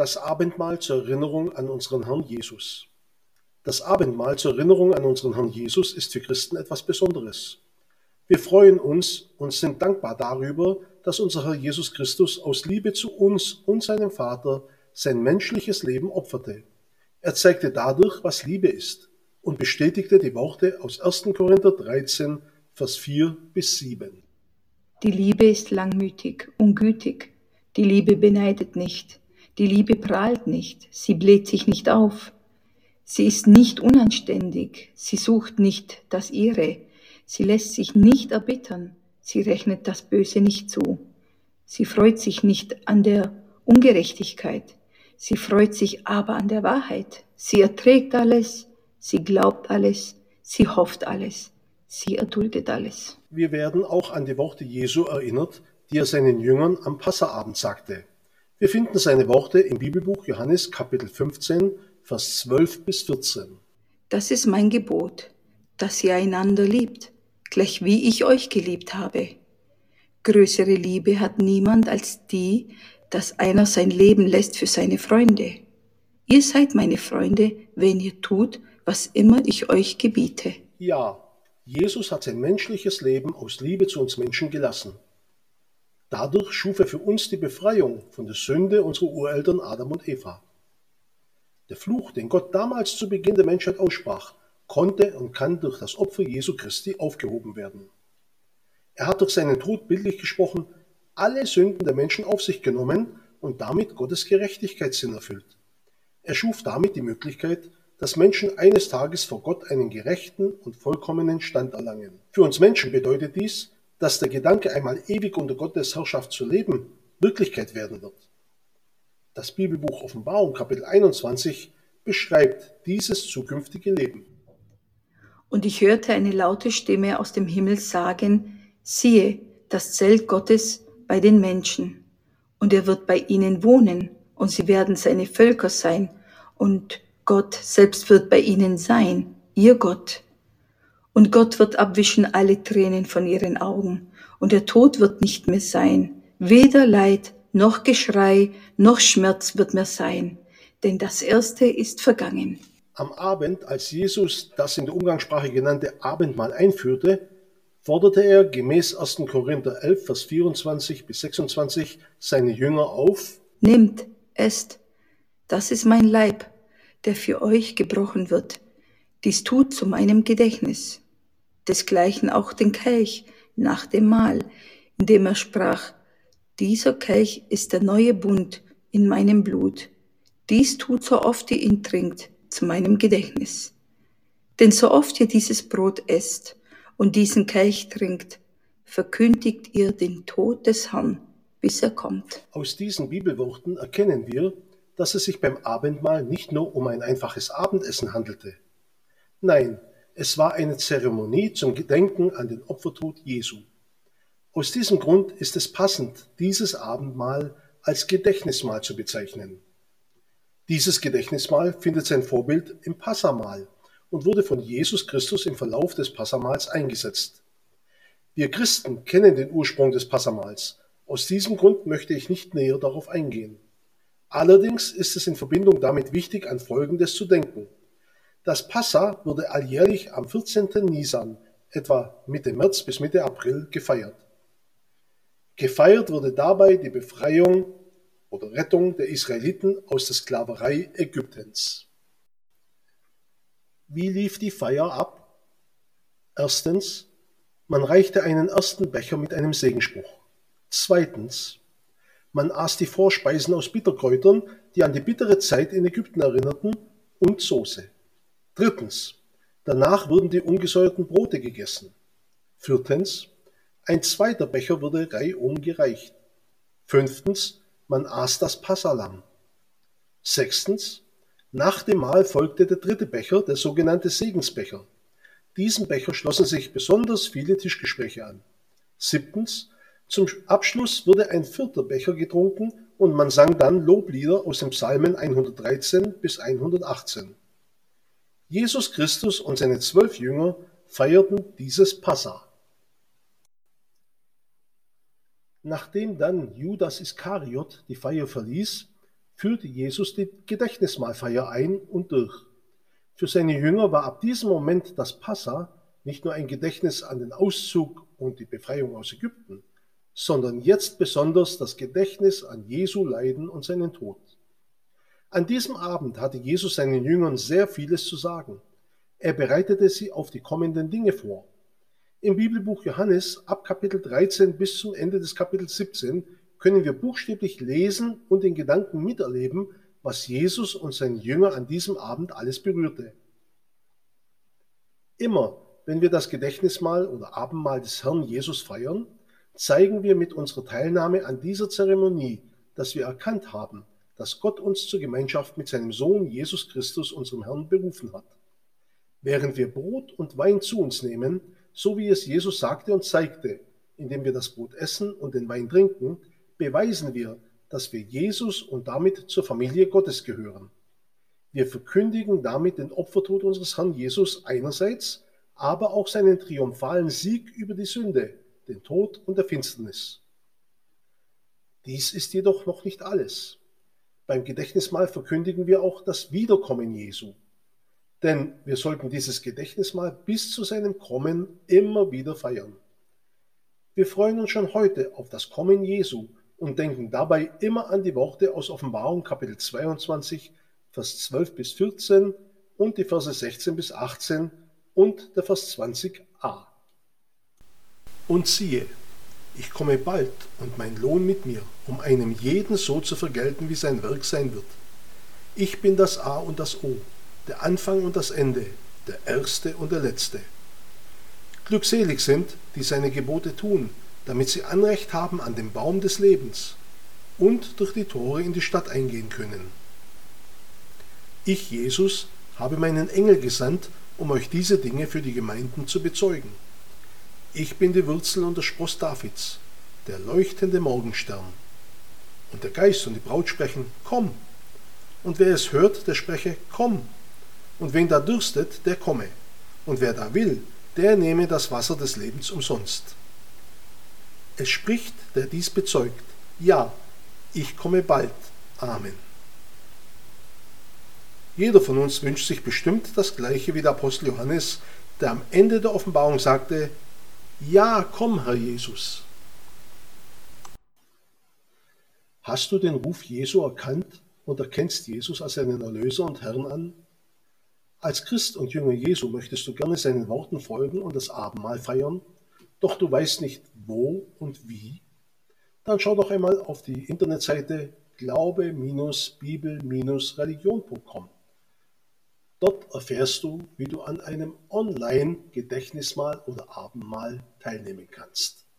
Das Abendmahl zur Erinnerung an unseren Herrn Jesus. Das Abendmahl zur Erinnerung an unseren Herrn Jesus ist für Christen etwas Besonderes. Wir freuen uns und sind dankbar darüber, dass unser Herr Jesus Christus aus Liebe zu uns und seinem Vater sein menschliches Leben opferte. Er zeigte dadurch, was Liebe ist und bestätigte die Worte aus 1. Korinther 13, Vers 4 bis 7. Die Liebe ist langmütig und gütig. Die Liebe beneidet nicht. Die Liebe prahlt nicht. Sie bläht sich nicht auf. Sie ist nicht unanständig. Sie sucht nicht das Ihre. Sie lässt sich nicht erbittern. Sie rechnet das Böse nicht zu. Sie freut sich nicht an der Ungerechtigkeit. Sie freut sich aber an der Wahrheit. Sie erträgt alles. Sie glaubt alles. Sie hofft alles. Sie erduldet alles. Wir werden auch an die Worte Jesu erinnert, die er seinen Jüngern am Passaabend sagte. Wir finden seine Worte im Bibelbuch Johannes Kapitel 15, Vers 12 bis 14. Das ist mein Gebot, dass ihr einander liebt, gleich wie ich euch geliebt habe. Größere Liebe hat niemand als die, dass einer sein Leben lässt für seine Freunde. Ihr seid meine Freunde, wenn ihr tut, was immer ich euch gebiete. Ja, Jesus hat sein menschliches Leben aus Liebe zu uns Menschen gelassen. Dadurch schuf er für uns die Befreiung von der Sünde unserer Ureltern Adam und Eva. Der Fluch, den Gott damals zu Beginn der Menschheit aussprach, konnte und kann durch das Opfer Jesu Christi aufgehoben werden. Er hat durch seinen Tod bildlich gesprochen alle Sünden der Menschen auf sich genommen und damit Gottes Gerechtigkeitssinn erfüllt. Er schuf damit die Möglichkeit, dass Menschen eines Tages vor Gott einen gerechten und vollkommenen Stand erlangen. Für uns Menschen bedeutet dies, dass der Gedanke, einmal ewig unter Gottes Herrschaft zu leben, Wirklichkeit werden wird. Das Bibelbuch Offenbarung Kapitel 21 beschreibt dieses zukünftige Leben. Und ich hörte eine laute Stimme aus dem Himmel sagen, siehe, das Zelt Gottes bei den Menschen, und er wird bei ihnen wohnen, und sie werden seine Völker sein, und Gott selbst wird bei ihnen sein, ihr Gott. Und Gott wird abwischen alle Tränen von ihren Augen, und der Tod wird nicht mehr sein, weder Leid noch Geschrei noch Schmerz wird mehr sein, denn das Erste ist vergangen. Am Abend, als Jesus das in der Umgangssprache genannte Abendmahl einführte, forderte er gemäß 1. Korinther 11, Vers 24 bis 26 seine Jünger auf, Nehmt, esst, das ist mein Leib, der für euch gebrochen wird. Dies tut zu meinem Gedächtnis. Desgleichen auch den Kelch nach dem Mahl, indem er sprach, dieser Kelch ist der neue Bund in meinem Blut. Dies tut so oft ihr ihn trinkt, zu meinem Gedächtnis. Denn so oft ihr dieses Brot esst und diesen Kelch trinkt, verkündigt ihr den Tod des Herrn, bis er kommt. Aus diesen Bibelworten erkennen wir, dass es sich beim Abendmahl nicht nur um ein einfaches Abendessen handelte. Nein, es war eine Zeremonie zum Gedenken an den Opfertod Jesu. Aus diesem Grund ist es passend, dieses Abendmahl als Gedächtnismahl zu bezeichnen. Dieses Gedächtnismahl findet sein Vorbild im Passamahl und wurde von Jesus Christus im Verlauf des Passamals eingesetzt. Wir Christen kennen den Ursprung des Passamals. Aus diesem Grund möchte ich nicht näher darauf eingehen. Allerdings ist es in Verbindung damit wichtig, an Folgendes zu denken. Das Passa wurde alljährlich am 14. Nisan, etwa Mitte März bis Mitte April, gefeiert. Gefeiert wurde dabei die Befreiung oder Rettung der Israeliten aus der Sklaverei Ägyptens. Wie lief die Feier ab? Erstens, man reichte einen ersten Becher mit einem Segenspruch. Zweitens, man aß die Vorspeisen aus Bitterkräutern, die an die bittere Zeit in Ägypten erinnerten, und Soße. Drittens. Danach wurden die ungesäuerten Brote gegessen. Viertens. Ein zweiter Becher wurde reihum gereicht. Fünftens. Man aß das Passalam. Sechstens. Nach dem Mahl folgte der dritte Becher, der sogenannte Segensbecher. Diesem Becher schlossen sich besonders viele Tischgespräche an. Siebtens. Zum Abschluss wurde ein vierter Becher getrunken und man sang dann Loblieder aus den Psalmen 113 bis 118. Jesus Christus und seine zwölf Jünger feierten dieses Passa. Nachdem dann Judas Iskariot die Feier verließ, führte Jesus die Gedächtnismahlfeier ein und durch. Für seine Jünger war ab diesem Moment das Passa nicht nur ein Gedächtnis an den Auszug und die Befreiung aus Ägypten, sondern jetzt besonders das Gedächtnis an Jesu Leiden und seinen Tod. An diesem Abend hatte Jesus seinen Jüngern sehr vieles zu sagen. Er bereitete sie auf die kommenden Dinge vor. Im Bibelbuch Johannes ab Kapitel 13 bis zum Ende des Kapitels 17 können wir buchstäblich lesen und in Gedanken miterleben, was Jesus und seine Jünger an diesem Abend alles berührte. Immer, wenn wir das Gedächtnismahl oder Abendmahl des Herrn Jesus feiern, zeigen wir mit unserer Teilnahme an dieser Zeremonie, dass wir erkannt haben, dass Gott uns zur Gemeinschaft mit seinem Sohn Jesus Christus, unserem Herrn, berufen hat. Während wir Brot und Wein zu uns nehmen, so wie es Jesus sagte und zeigte, indem wir das Brot essen und den Wein trinken, beweisen wir, dass wir Jesus und damit zur Familie Gottes gehören. Wir verkündigen damit den Opfertod unseres Herrn Jesus einerseits, aber auch seinen triumphalen Sieg über die Sünde, den Tod und der Finsternis. Dies ist jedoch noch nicht alles. Beim Gedächtnismahl verkündigen wir auch das Wiederkommen Jesu. Denn wir sollten dieses Gedächtnismahl bis zu seinem Kommen immer wieder feiern. Wir freuen uns schon heute auf das Kommen Jesu und denken dabei immer an die Worte aus Offenbarung Kapitel 22, Vers 12 bis 14 und die Verse 16 bis 18 und der Vers 20a. Und siehe, ich komme bald und mein Lohn mit mir, um einem jeden so zu vergelten, wie sein Werk sein wird. Ich bin das A und das O, der Anfang und das Ende, der Erste und der Letzte. Glückselig sind, die seine Gebote tun, damit sie Anrecht haben an dem Baum des Lebens und durch die Tore in die Stadt eingehen können. Ich, Jesus, habe meinen Engel gesandt, um euch diese Dinge für die Gemeinden zu bezeugen. Ich bin die Wurzel und der Spross Davids, der leuchtende Morgenstern. Und der Geist und die Braut sprechen, komm. Und wer es hört, der spreche, komm. Und wen da dürstet, der komme. Und wer da will, der nehme das Wasser des Lebens umsonst. Es spricht, der dies bezeugt. Ja, ich komme bald. Amen. Jeder von uns wünscht sich bestimmt das gleiche wie der Apostel Johannes, der am Ende der Offenbarung sagte, Ja, komm, Herr Jesus. Hast du den Ruf Jesu erkannt und erkennst Jesus als seinen Erlöser und Herrn an? Als Christ und Jünger Jesu möchtest du gerne seinen Worten folgen und das Abendmahl feiern doch du weißt nicht wo und wie, dann schau doch einmal auf die Internetseite glaube-bibel-religion.com. Dort erfährst du, wie du an einem Online-Gedächtnismahl oder Abendmahl teilnehmen kannst.